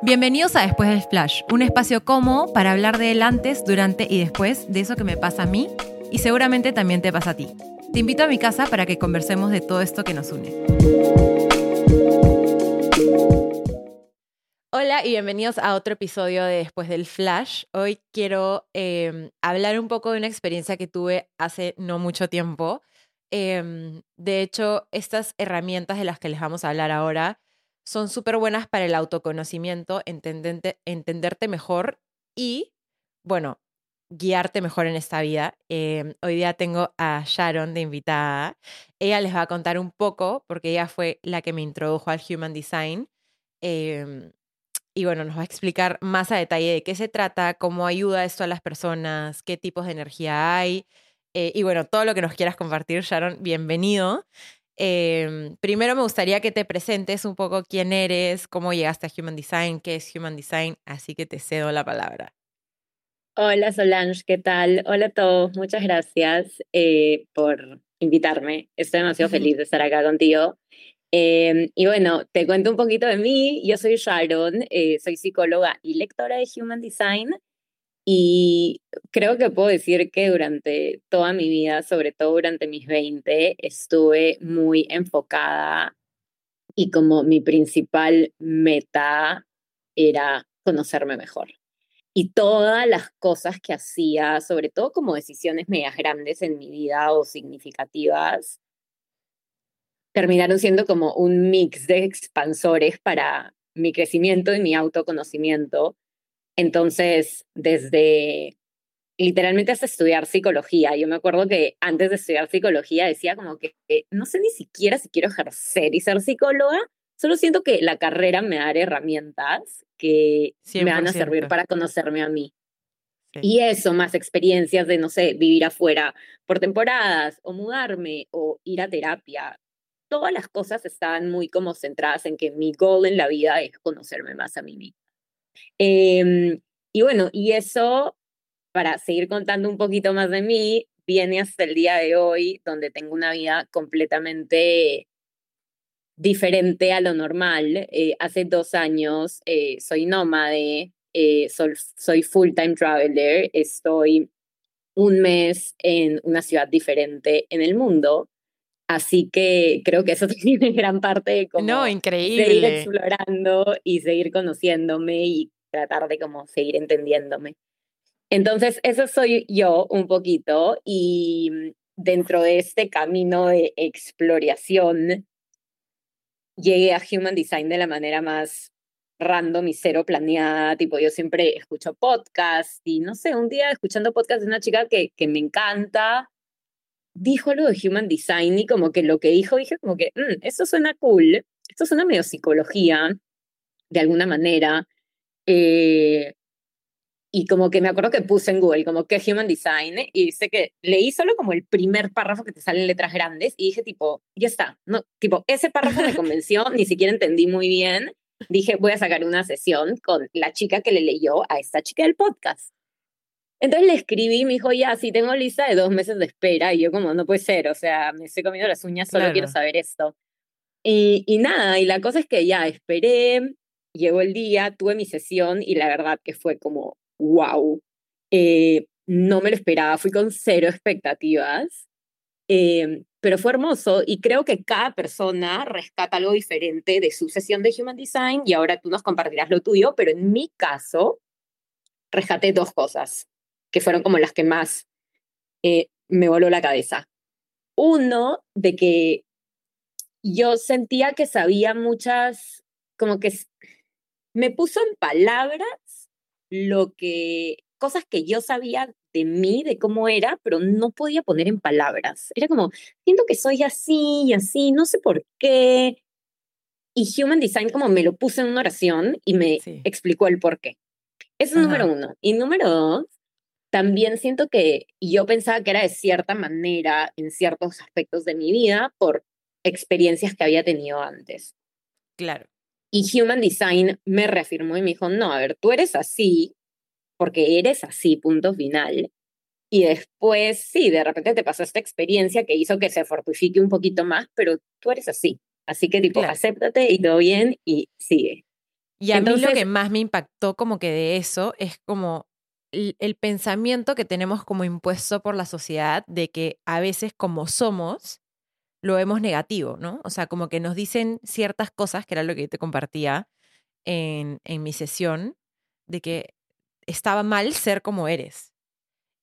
Bienvenidos a Después del Flash, un espacio cómodo para hablar del antes, durante y después de eso que me pasa a mí y seguramente también te pasa a ti. Te invito a mi casa para que conversemos de todo esto que nos une. Hola y bienvenidos a otro episodio de Después del Flash. Hoy quiero em, hablar un poco de una experiencia que tuve hace no mucho tiempo. Em, de hecho, estas herramientas de las que les vamos a hablar ahora son súper buenas para el autoconocimiento, entenderte mejor y, bueno, guiarte mejor en esta vida. Em, hoy día tengo a Sharon de invitada. Ella les va a contar un poco, porque ella fue la que me introdujo al Human Design. Em, y bueno, nos va a explicar más a detalle de qué se trata, cómo ayuda esto a las personas, qué tipos de energía hay. Eh, y bueno, todo lo que nos quieras compartir, Sharon, bienvenido. Em, primero me gustaría que te presentes un poco quién eres, cómo llegaste a Human Design, qué es Human Design, así que te cedo la palabra. Hola Solange, ¿qué tal? Hola a todos, muchas gracias eh, por invitarme. Estoy demasiado feliz de estar acá contigo. Em, y bueno, te cuento un poquito de mí. Yo soy Sharon, eh, soy psicóloga y lectora de Human Design. Y creo que puedo decir que durante toda mi vida, sobre todo durante mis 20, estuve muy enfocada y como mi principal meta era conocerme mejor. Y todas las cosas que hacía, sobre todo como decisiones medias grandes en mi vida o significativas, terminaron siendo como un mix de expansores para mi crecimiento y mi autoconocimiento entonces, desde literalmente hasta estudiar psicología, yo me acuerdo que antes de estudiar psicología decía como que no sé ni siquiera si quiero ejercer y ser psicóloga, solo siento que la carrera me dará herramientas que me van a servir para conocerme a mí. Y eso, más experiencias de, no sé, vivir afuera por temporadas o mudarme o ir a terapia. Todas las cosas estaban muy como centradas en que mi goal en la vida es conocerme más a mí misma. Em, y bueno, y eso, para seguir contando un poquito más de mí, viene hasta el día de hoy, donde tengo una vida completamente diferente a lo normal. Eh, hace dos años eh, soy nómade, eh, soy, soy full-time traveler, estoy un mes en una ciudad diferente en el mundo. Así que creo que eso tiene gran parte de como no, increíble. seguir explorando y seguir conociéndome y tratar de como seguir entendiéndome. Entonces, eso soy yo un poquito y mm, dentro de este camino de exploración, llegué a Human Design de la manera más random y cero planeada, tipo yo siempre escucho podcast y no sé, un día escuchando podcast de una chica que, que me encanta, dijo algo de Human Design y como que lo que dijo, dije como que, mm, eso suena cool, esto suena medio psicología, de alguna manera, eh, y como que me acuerdo que puse en Google como que Human Design y dice que leí solo como el primer párrafo que te salen letras grandes y dije tipo, ya está, no, tipo, ese párrafo me convenció, ni siquiera entendí muy bien. Dije, voy a sacar una sesión con la chica que le leyó a esta chica del podcast. Entonces le escribí y me dijo, ya, sí, tengo lista de dos meses de espera. Y yo como, no puede ser, o sea, me estoy comiendo las uñas, solo quiero saber esto. Y, y nada, y la cosa es que ya esperé, llegó el día, tuve mi sesión y la verdad que fue como, wow, eh, no me lo esperaba, fui con cero expectativas, em, pero fue hermoso y creo que cada persona rescata algo diferente de su sesión de Human Design y ahora tú nos compartirás lo tuyo, pero en mi caso, rescaté dos cosas que fueron como las que más eh, me voló la cabeza. Uno, de que yo sentía que sabía muchas, como que me puso en palabras lo que, cosas que yo sabía de mí, de cómo era, pero no podía poner en palabras. Era como, siento que soy así y así, no sé por qué. Y Human Design como me lo puse en una oración y me explicó el por qué. Eso es número uno. Y número dos, también siento que yo pensaba que era de cierta manera en ciertos aspectos de mi vida por experiencias que había tenido antes. Claro. Y Human Design me reafirmó y me dijo, no, a ver, tú eres así porque eres así, punto final. Y después, sí, de repente te pasó esta experiencia que hizo que se fortifique un poquito más, pero tú eres así. Así que tipo, acéptate y todo bien y sigue. Y a mí lo que más me impactó como que de eso es como el, pensamiento que tenemos como impuesto por la sociedad de que a veces como somos, lo vemos negativo, ¿no? O sea, como que nos dicen ciertas cosas, que era lo que te compartía en, en mi sesión, de que estaba mal ser como eres.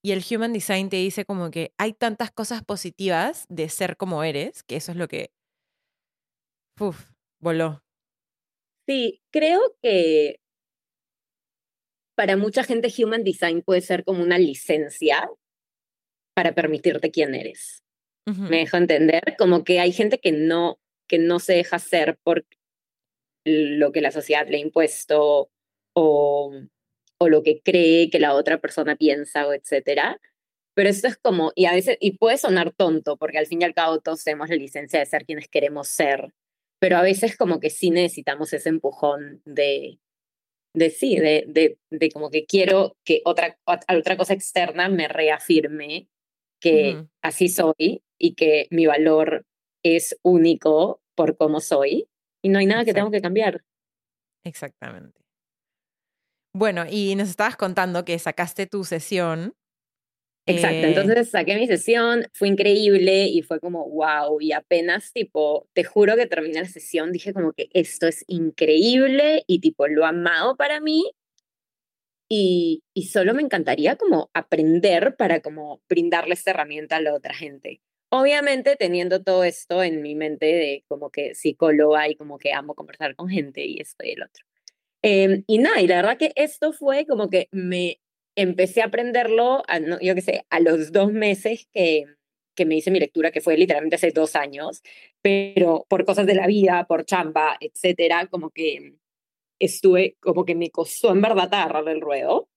Y el Human Design te dice como que hay tantas cosas positivas de ser como eres, que eso es lo que... Uf, voló. Sí, creo que para mucha gente Human Design puede ser como una licencia para permitirte quién eres. Me dejo entender, como que hay gente que no, que no se deja ser por lo que la sociedad le ha impuesto o o lo que cree que la otra persona piensa o etcétera. Pero esto es como, y a veces, y puede sonar tonto, porque al fin y al cabo todos tenemos la licencia de ser quienes queremos ser, pero a veces como que sí necesitamos ese empujón de, de sí, de, de, de como que quiero que otra, otra cosa externa me reafirme que así soy y que mi valor es único por cómo soy y no hay nada que tengo que cambiar. Exactamente. Bueno, y nos estabas contando que sacaste tu sesión. Exacto, eh, entonces saqué mi sesión, fue increíble y fue como, wow, y apenas tipo, te juro que terminé la sesión, dije como que esto es increíble y tipo, lo amado para mí y, y solo me encantaría como aprender para como brindarle esta herramienta a la otra gente. Obviamente teniendo todo esto en mi mente de como que psicóloga y como que amo conversar con gente y esto y el otro. Em, y nada, y la verdad que esto fue como que me empecé a aprenderlo, yo qué sé, a los dos meses que, que me hice mi lectura, que fue literalmente hace dos años, pero por cosas de la vida, por chamba, etcétera, como que estuve, como que me costó en verdad agarrar el ruedo.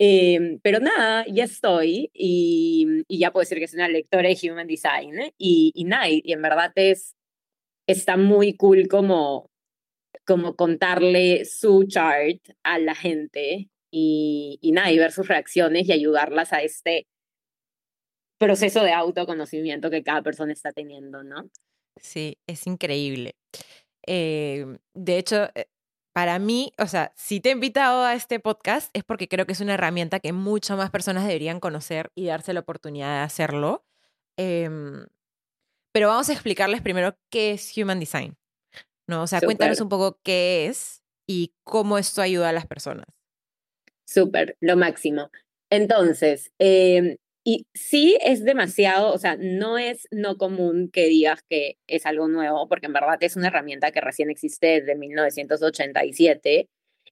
Eh, pero nada, ya estoy y, y, ya puedo decir que soy una lectora de Human Design y, y nada, y en verdad es, está muy cool como como contarle su chart a la gente y, y nada, y ver sus reacciones y ayudarlas a este proceso de autoconocimiento que cada persona está teniendo, ¿no? Sí, es increíble. Em, de hecho, eh, para mí, o sea, si te he invitado a este podcast es porque creo que es una herramienta que muchas más personas deberían conocer y darse la oportunidad de hacerlo. Em, pero vamos a explicarles primero qué es Human Design. ¿no? O sea, cuéntanos un poco qué es y cómo esto ayuda a las personas. Súper, lo máximo. Entonces, em, y sí es demasiado, o sea, no es no común que digas que es algo nuevo, porque en verdad es una herramienta que recién existe desde 1987,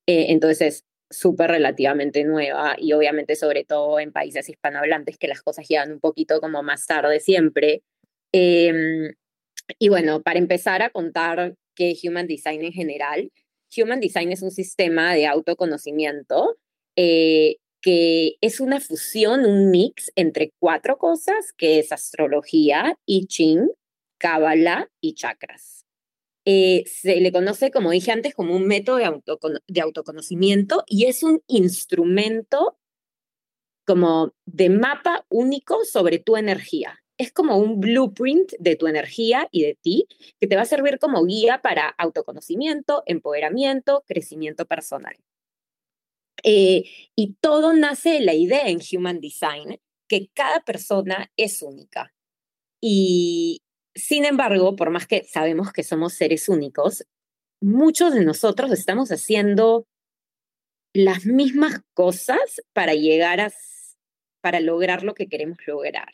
eh, entonces es súper relativamente nueva y obviamente sobre todo en países hispanohablantes que las cosas llegan un poquito como más tarde siempre. Em, y bueno, para empezar a contar que Human Design en general. Human Design es un sistema de autoconocimiento eh, que es una fusión, un mix entre cuatro cosas, que es astrología, I Ching, Kabbalah y chakras. Eh, se le conoce, como dije antes, como un método de, de autoconocimiento y es un instrumento como de mapa único sobre tu energía es como un blueprint de tu energía y de ti que te va a servir como guía para autoconocimiento, empoderamiento, crecimiento personal. Eh, y todo nace de la idea en Human Design que cada persona es única. Y sin embargo, por más que sabemos que somos seres únicos, muchos de nosotros estamos haciendo las mismas cosas para llegar a, para lograr lo que queremos lograr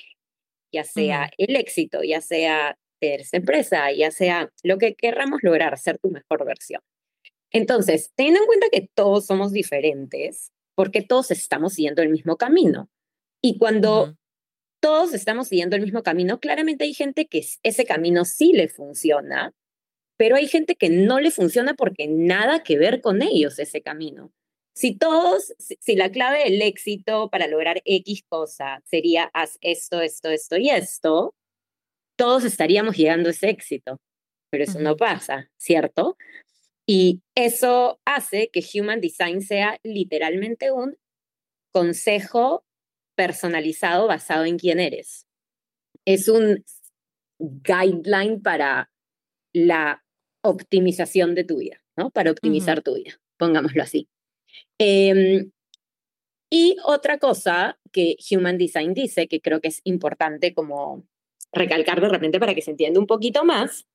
ya sea el éxito, ya sea tener esta empresa, ya sea lo que querramos lograr, ser tu mejor versión. Entonces, teniendo en cuenta que todos somos diferentes, porque todos estamos siguiendo el mismo camino. Y cuando todos estamos siguiendo el mismo camino, claramente hay gente que ese camino sí le funciona, pero hay gente que no le funciona porque nada que ver con ellos ese camino. Si todos, si la clave del éxito para lograr X cosa sería haz esto, esto, esto y esto, todos estaríamos llegando a ese éxito. Pero eso no pasa, ¿cierto? Y eso hace que Human Design sea literalmente un consejo personalizado basado en quién eres. Es un guideline para la optimización de tu vida, ¿no? Para optimizar tu vida. pongámoslo así. Em, y otra cosa que Human Design dice, que creo que es importante como recalcar de repente para que se entienda un poquito más,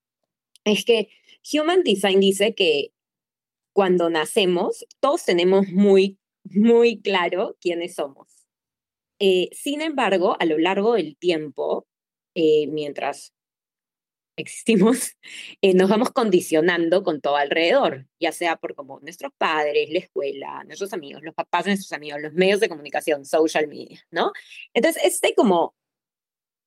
es que Human Design dice que cuando nacemos, todos tenemos muy, muy claro quiénes somos. Eh, sin embargo, a lo largo del tiempo, eh, mientras existimos, eh, nos vamos condicionando con todo alrededor, ya sea por como nuestros padres, la escuela, nuestros amigos, los papás de nuestros amigos, los medios de comunicación, social media, ¿no? Entonces, este como,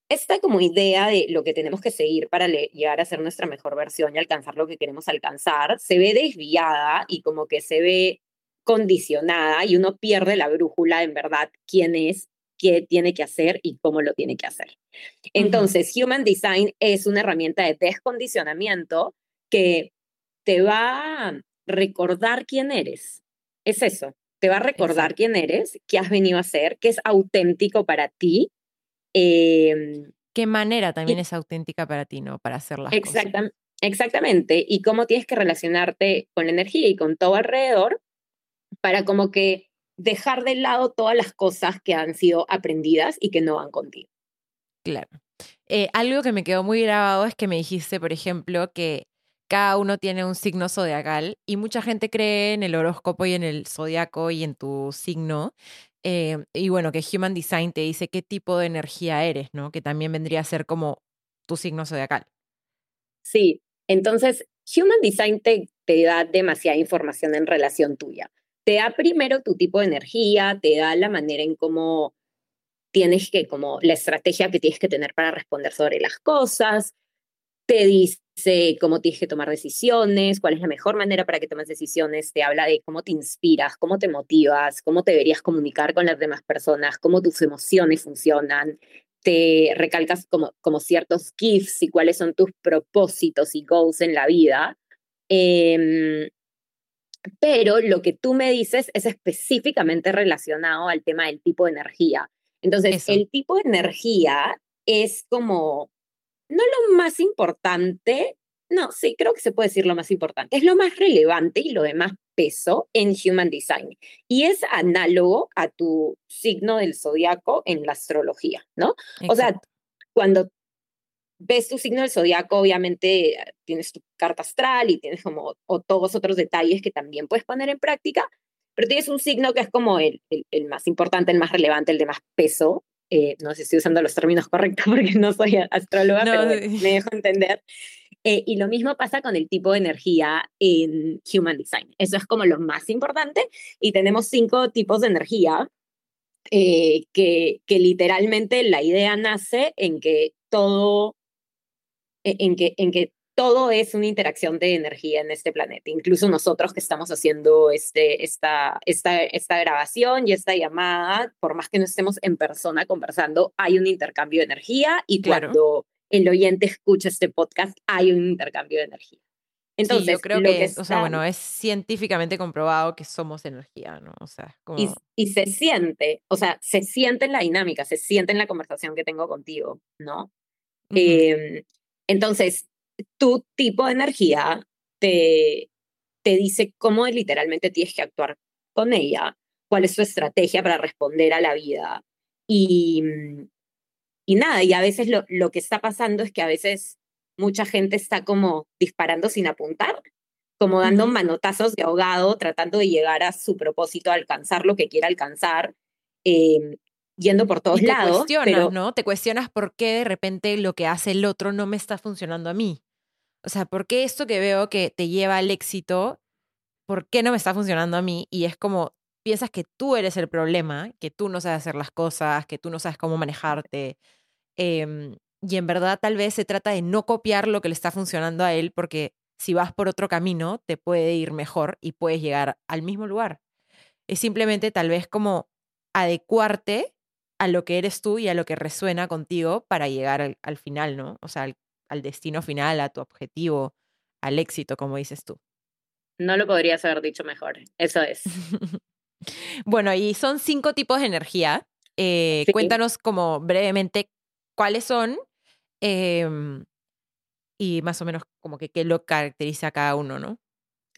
esta como idea de lo que tenemos que seguir para llegar a ser nuestra mejor versión y alcanzar lo que queremos alcanzar, se ve desviada y como que se ve condicionada y uno pierde la brújula en verdad quién es qué tiene que hacer y cómo lo tiene que hacer. Entonces, Human Design es una herramienta de descondicionamiento que te va a recordar quién eres. Es eso, te va a recordar quién eres, qué has venido a hacer, qué es auténtico para ti. Em, qué manera también es auténtica para ti, ¿no? Para hacer las cosas. Exactamente, y cómo tienes que relacionarte con la energía y con todo alrededor para como que dejar de lado todas las cosas que han sido aprendidas y que no van contigo. Claro. Eh, algo que me quedó muy grabado es que me dijiste, por ejemplo, que cada uno tiene un signo zodiacal y mucha gente cree en el horóscopo y en el zodiaco y en tu signo. Eh, y bueno, que Human Design te dice qué tipo de energía eres, ¿no? Que también vendría a ser como tu signo zodiacal. Sí, entonces Human Design te, te da demasiada información en relación tuya te da primero tu tipo de energía, te da la manera en cómo tienes que, como la estrategia que tienes que tener para responder sobre las cosas, te dice cómo tienes que tomar decisiones, cuál es la mejor manera para que tomes decisiones, te habla de cómo te inspiras, cómo te motivas, cómo te deberías comunicar con las demás personas, cómo tus emociones funcionan, te recalcas como, como ciertos gifts y cuáles son tus propósitos y goals en la vida. Eh, pero lo que tú me dices es específicamente relacionado al tema del tipo de energía. Entonces, el tipo de energía es como, no lo más importante, no, sí, creo que se puede decir lo más importante, es lo más relevante y lo de más peso en Human Design. Y es análogo a tu signo del zodiaco en la astrología, ¿no? O sea, cuando ves tu signo del zodiaco, obviamente tienes tu carta astral y tienes como o todos otros detalles que también puedes poner en práctica, pero tienes un signo que es como el, el, más importante, el más relevante, el de más peso. Eh, no sé si estoy usando los términos correctos porque no soy astróloga, pero me dejo entender. Eh, y lo mismo pasa con el tipo de energía en Human Design. Eso es como lo más importante. Y tenemos cinco tipos de energía eh, que, que literalmente la idea nace en que todo e-, en que, en que todo es una interacción de energía en este planeta. Incluso nosotros que estamos haciendo este, esta, esta, esta grabación y esta llamada, por más que no estemos en persona conversando, hay un intercambio de energía y cuando el oyente escucha este podcast, hay un intercambio de energía. Entonces, yo creo que, o sea, bueno, es científicamente comprobado que somos energía, ¿no? O sea, como... y, y, se siente, o sea, se siente en la dinámica, se siente en la conversación que tengo contigo, ¿no? Entonces, tu tipo de energía te, te dice cómo literalmente tienes que actuar con ella, cuál es tu estrategia para responder a la vida. Y, y nada, y a veces lo, lo que está pasando es que a veces mucha gente está como disparando sin apuntar, como dando manotazos de ahogado, tratando de llegar a su propósito, alcanzar lo que quiera alcanzar. Eh, yendo por todos te lados. Cuestionas, ¿no? Te cuestionas por qué de repente lo que hace el otro no me está funcionando a mí. O sea, ¿por qué esto que veo que te lleva al éxito, por qué no me está funcionando a mí? Y es como, piensas que tú eres el problema, que tú no sabes hacer las cosas, que tú no sabes cómo manejarte. Em, y en verdad tal vez se trata de no copiar lo que le está funcionando a él, porque si vas por otro camino, te puede ir mejor y puedes llegar al mismo lugar. Es simplemente tal vez como adecuarte a lo que eres tú y a lo que resuena contigo para llegar al, final, ¿no? O sea, al, destino final, a tu objetivo, al éxito, como dices tú. No lo podrías haber dicho mejor, eso es. bueno, y son cinco tipos de energía. Eh, cuéntanos como brevemente cuáles son em, y más o menos como que qué lo caracteriza a cada uno, ¿no?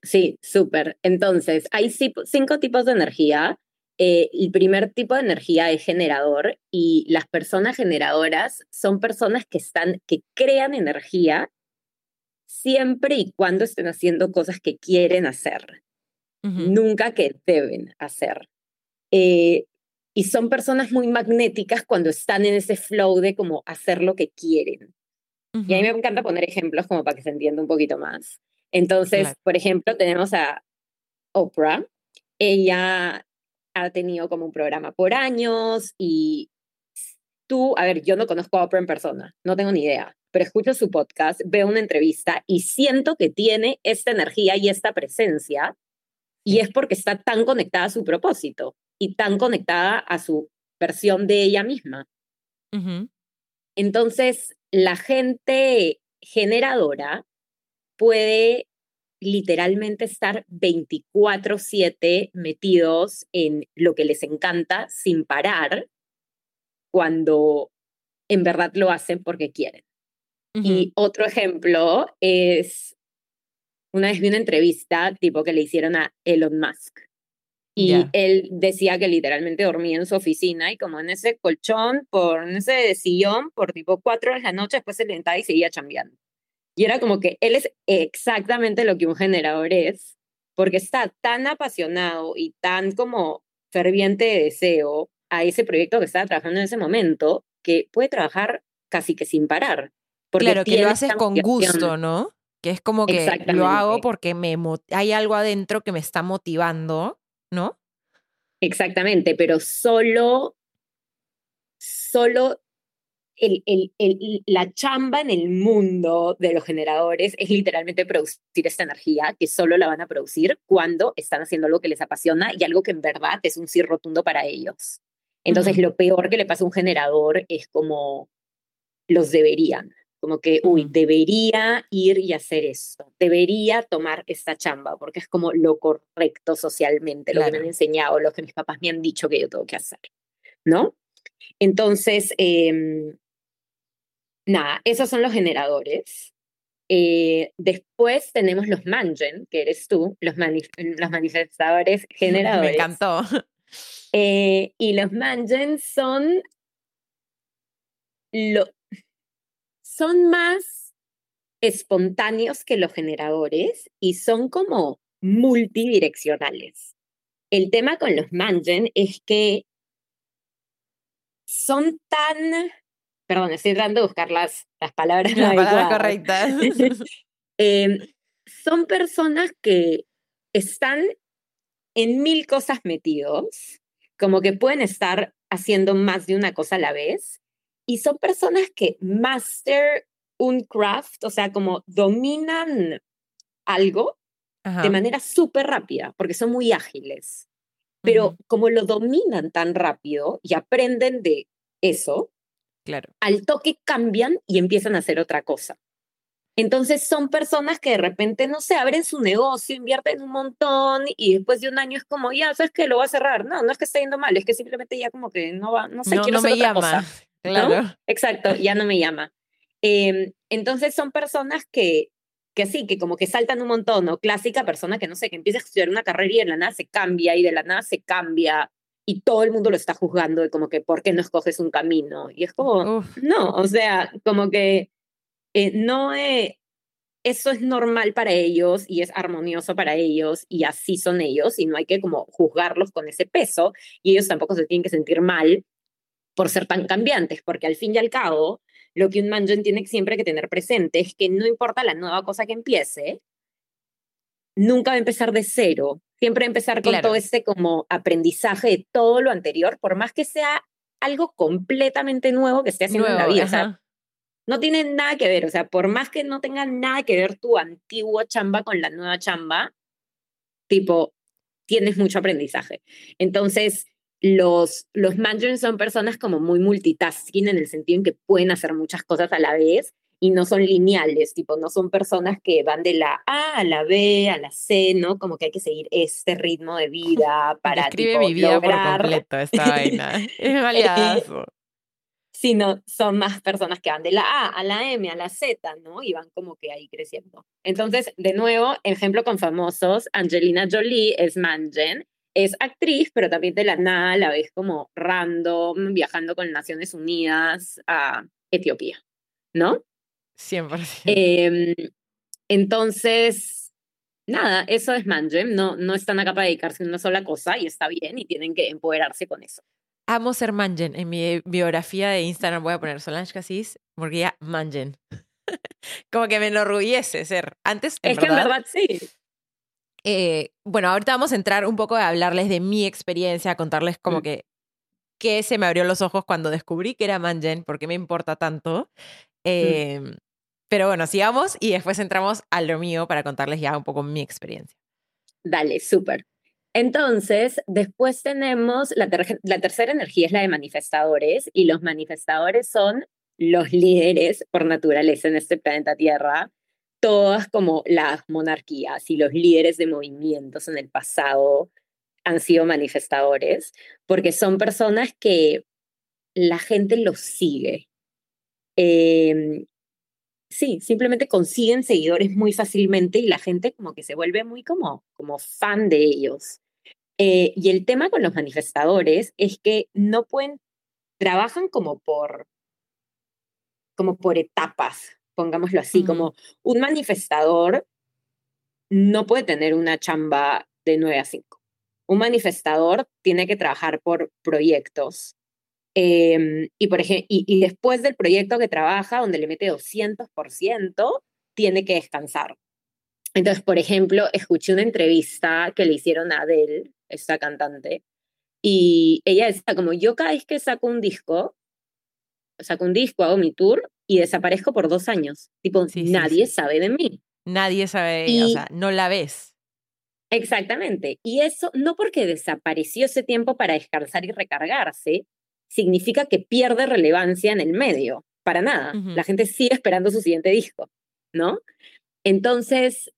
Sí, súper. Entonces, hay cinco tipos de energía. Eh, el primer tipo de energía es generador y las personas generadoras son personas que están, que crean energía siempre y cuando estén haciendo cosas que quieren hacer, nunca que deben hacer. Eh, y son personas muy magnéticas cuando están en ese flow de como hacer lo que quieren. Y a mí me encanta poner ejemplos como para que se entienda un poquito más. Entonces, por ejemplo, tenemos a Oprah. Ella ha tenido como un programa por años y tú, a ver, yo no conozco a Oprah en persona, no tengo ni idea, pero escucho su podcast, veo una entrevista y siento que tiene esta energía y esta presencia y es porque está tan conectada a su propósito y tan conectada a su versión de ella misma. Entonces, la gente generadora puede literalmente estar 24/7 metidos en lo que les encanta sin parar cuando en verdad lo hacen porque quieren. Y otro ejemplo es, una vez vi una entrevista tipo que le hicieron a Elon Musk. Y él decía que literalmente dormía en su oficina y como en ese colchón, por en ese sillón, por tipo cuatro de la noche, después se levantaba y seguía chambeando. Y era como que él es exactamente lo que un generador es, porque está tan apasionado y tan como ferviente de deseo a ese proyecto que estaba trabajando en ese momento, que puede trabajar casi que sin parar. claro, que lo haces con gusto, ¿no? Que es como que lo hago porque me hay algo adentro que me está motivando, ¿no? Exactamente, pero solo, solo el, el, el, la chamba en el mundo de los generadores es literalmente producir esta energía que solo la van a producir cuando están haciendo algo que les apasiona y algo que en verdad es un sí rotundo para ellos. Entonces, lo peor que le pasa a un generador es como los deberían. Como que, uy, debería ir y hacer esto, debería tomar esta chamba, porque es como lo correcto socialmente, lo que me han enseñado, lo que mis papás me han dicho que yo tengo que hacer, ¿no? Entonces, eh, nada, esos son los generadores. Eh, después tenemos los mangen, que eres tú, los, los manifestadores generadores. Me encantó. Eh, y los mangen son, lo, son más espontáneos que los generadores y son como multidireccionales. El tema con los mangen es que son tan perdón, estoy tratando de buscar las, las palabras, las palabras correctas. Em, son personas que están en mil cosas metidos, como que pueden estar haciendo más de una cosa a la vez, y son personas que master un craft, o sea, como dominan algo de manera súper rápida, porque son muy ágiles. Pero como lo dominan tan rápido y aprenden de eso, al toque cambian y empiezan a hacer otra cosa. Entonces son personas que de repente, no sé, abren su negocio, invierten un montón y después de un año es como, ya, ¿sabes que Lo va a cerrar. No, no es que esté yendo mal, es que simplemente ya como que no va, no sé, quiero hacer me otra llama. Cosa, claro. Exacto, ya no me llama. Em, entonces son personas que, que sí, que como que saltan un montón, ¿no? Clásica persona que, no sé, que empieza a estudiar una carrera y de la nada se cambia y de la nada se cambia y todo el mundo lo está juzgando de como que, ¿por qué no escoges un camino? Y es como, no, o sea, como que eh, no, eh, eso es normal para ellos y es armonioso para ellos y así son ellos y no hay que como juzgarlos con ese peso y ellos tampoco se tienen que sentir mal por ser tan cambiantes, porque al fin y al cabo, lo que un manjon tiene siempre que tener presente es que no importa la nueva cosa que empiece, nunca va a empezar de cero, Siempre empezar con todo este como aprendizaje de todo lo anterior, por más que sea algo completamente nuevo que esté haciendo en la vida. O sea, no tiene nada que ver, o sea, por más que no tenga nada que ver tu antigua chamba con la nueva chamba, tipo, tienes mucho aprendizaje. Entonces, los, los managers son personas como muy multitasking en el sentido en que pueden hacer muchas cosas a la vez y no son lineales, tipo, no son personas que van de la A a la B, a la C, ¿no? Como que hay que seguir este ritmo de vida para Escribe mi vida por completo esta vaina. Es validazo. sino son más personas que van de la A a la M a la Z, ¿no? Y van como que ahí creciendo. Entonces, de nuevo, ejemplo con famosos, Angelina Jolie es Mangen, es actriz, pero también de la nada la ves como random, viajando con Naciones Unidas a Etiopía, ¿no? 100%. Eh, entonces, nada, eso es Mangen, no, no están acá para dedicarse a una sola cosa y está bien y tienen que empoderarse con eso amo ser Mangen. En mi biografía de Instagram voy a poner Solange Cassis, Murguía Mangen. Como que me enorgullece ser. Antes, en es que en verdad sí. Eh, bueno, ahorita vamos a entrar un poco a hablarles de mi experiencia, a contarles como mm. que qué se me abrió los ojos cuando descubrí que era Mangen, por qué me importa tanto. Mm. Pero bueno, sigamos y después entramos a lo mío para contarles ya un poco mi experiencia. Dale, súper. Entonces, después tenemos la, la tercera energía es la de manifestadores y los manifestadores son los líderes por naturaleza en este planeta Tierra, todas como las monarquías y los líderes de movimientos en el pasado han sido manifestadores, porque son personas que la gente los sigue. Em, sí, simplemente consiguen seguidores muy fácilmente y la gente como que se vuelve muy como, como fan de ellos. Eh, y el tema con los manifestadores es que no pueden, trabajan como por, como por etapas, pongámoslo así, como un manifestador no puede tener una chamba de 9 a 5. Un manifestador tiene que trabajar por proyectos Em, y, por ejemplo, y, después del proyecto que trabaja, donde le mete 200%, tiene que descansar. Entonces, por ejemplo, escuché una entrevista que le hicieron a Adele, esta cantante, y ella decía como, yo cada vez que saco un disco, saco un disco, hago mi tour y desaparezco por dos años. Tipo, nadie sabe de mí. Nadie sabe de ella, o sea, no la ves. Exactamente. Y eso no porque desapareció ese tiempo para descansar y recargarse, significa que pierde relevancia en el medio, para nada. La gente sigue esperando su siguiente disco, ¿no? Entonces,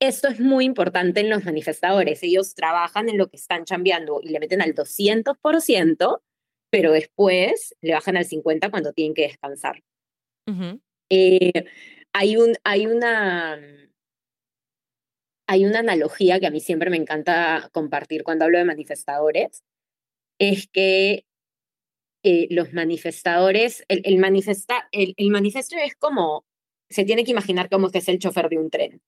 esto es muy importante en los manifestadores. Ellos trabajan en lo que están chambeando y le meten al 200%, pero después le bajan al 50% cuando tienen que descansar. Eh, hay, un, hay, una, hay una analogía que a mí siempre me encanta compartir cuando hablo de manifestadores, es que los manifestadores, el, el, manifesta, el, el manifesto es como, se tiene que imaginar como que es el chofer de un tren.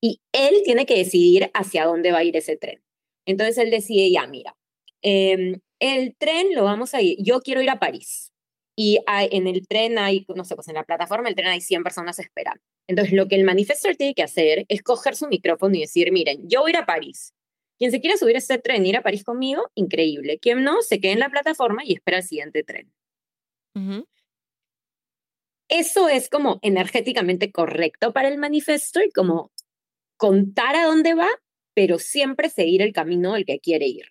Y él tiene que decidir hacia dónde va a ir ese tren. Entonces él decide, ya, mira, em, el tren lo vamos a ir, yo quiero ir a París. Y en el tren hay, no sé, pues en la plataforma del tren hay 100 personas esperando. Entonces lo que el manifestor tiene que hacer es coger su micrófono y decir, miren, yo voy a ir a París. Quien se quiera subir a este tren y ir a París conmigo, increíble. Quien no, se quede en la plataforma y espera el siguiente tren. Eso es como energéticamente correcto para el manifesto y como contar a dónde va, pero siempre seguir el camino del que quiere ir.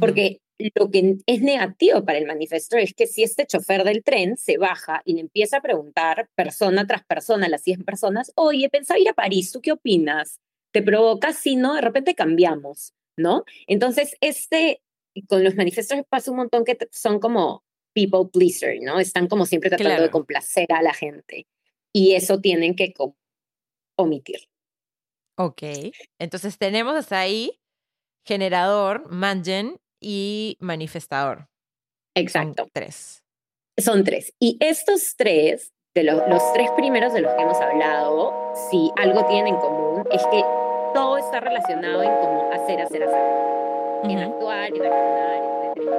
Porque lo que es negativo para el manifesto es que si este chofer del tren se baja y le empieza a preguntar persona tras persona, las 100 personas, oye, pensaba ir a París, ¿tú qué opinas? Te provoca, si no, de repente cambiamos, ¿no? Entonces, este, con los manifestos pasa un montón que son como people pleaser, ¿no? Están como siempre tratando de complacer a la gente. Y eso tienen que omitir. Ok, entonces tenemos hasta ahí generador, mangen y manifestador. Exacto. Son tres. Son tres. Y estos tres, de los, los tres primeros de los que hemos hablado, si algo tienen en común es que todo está relacionado en cómo hacer, hacer, hacer. En actuar, en accionar, etc.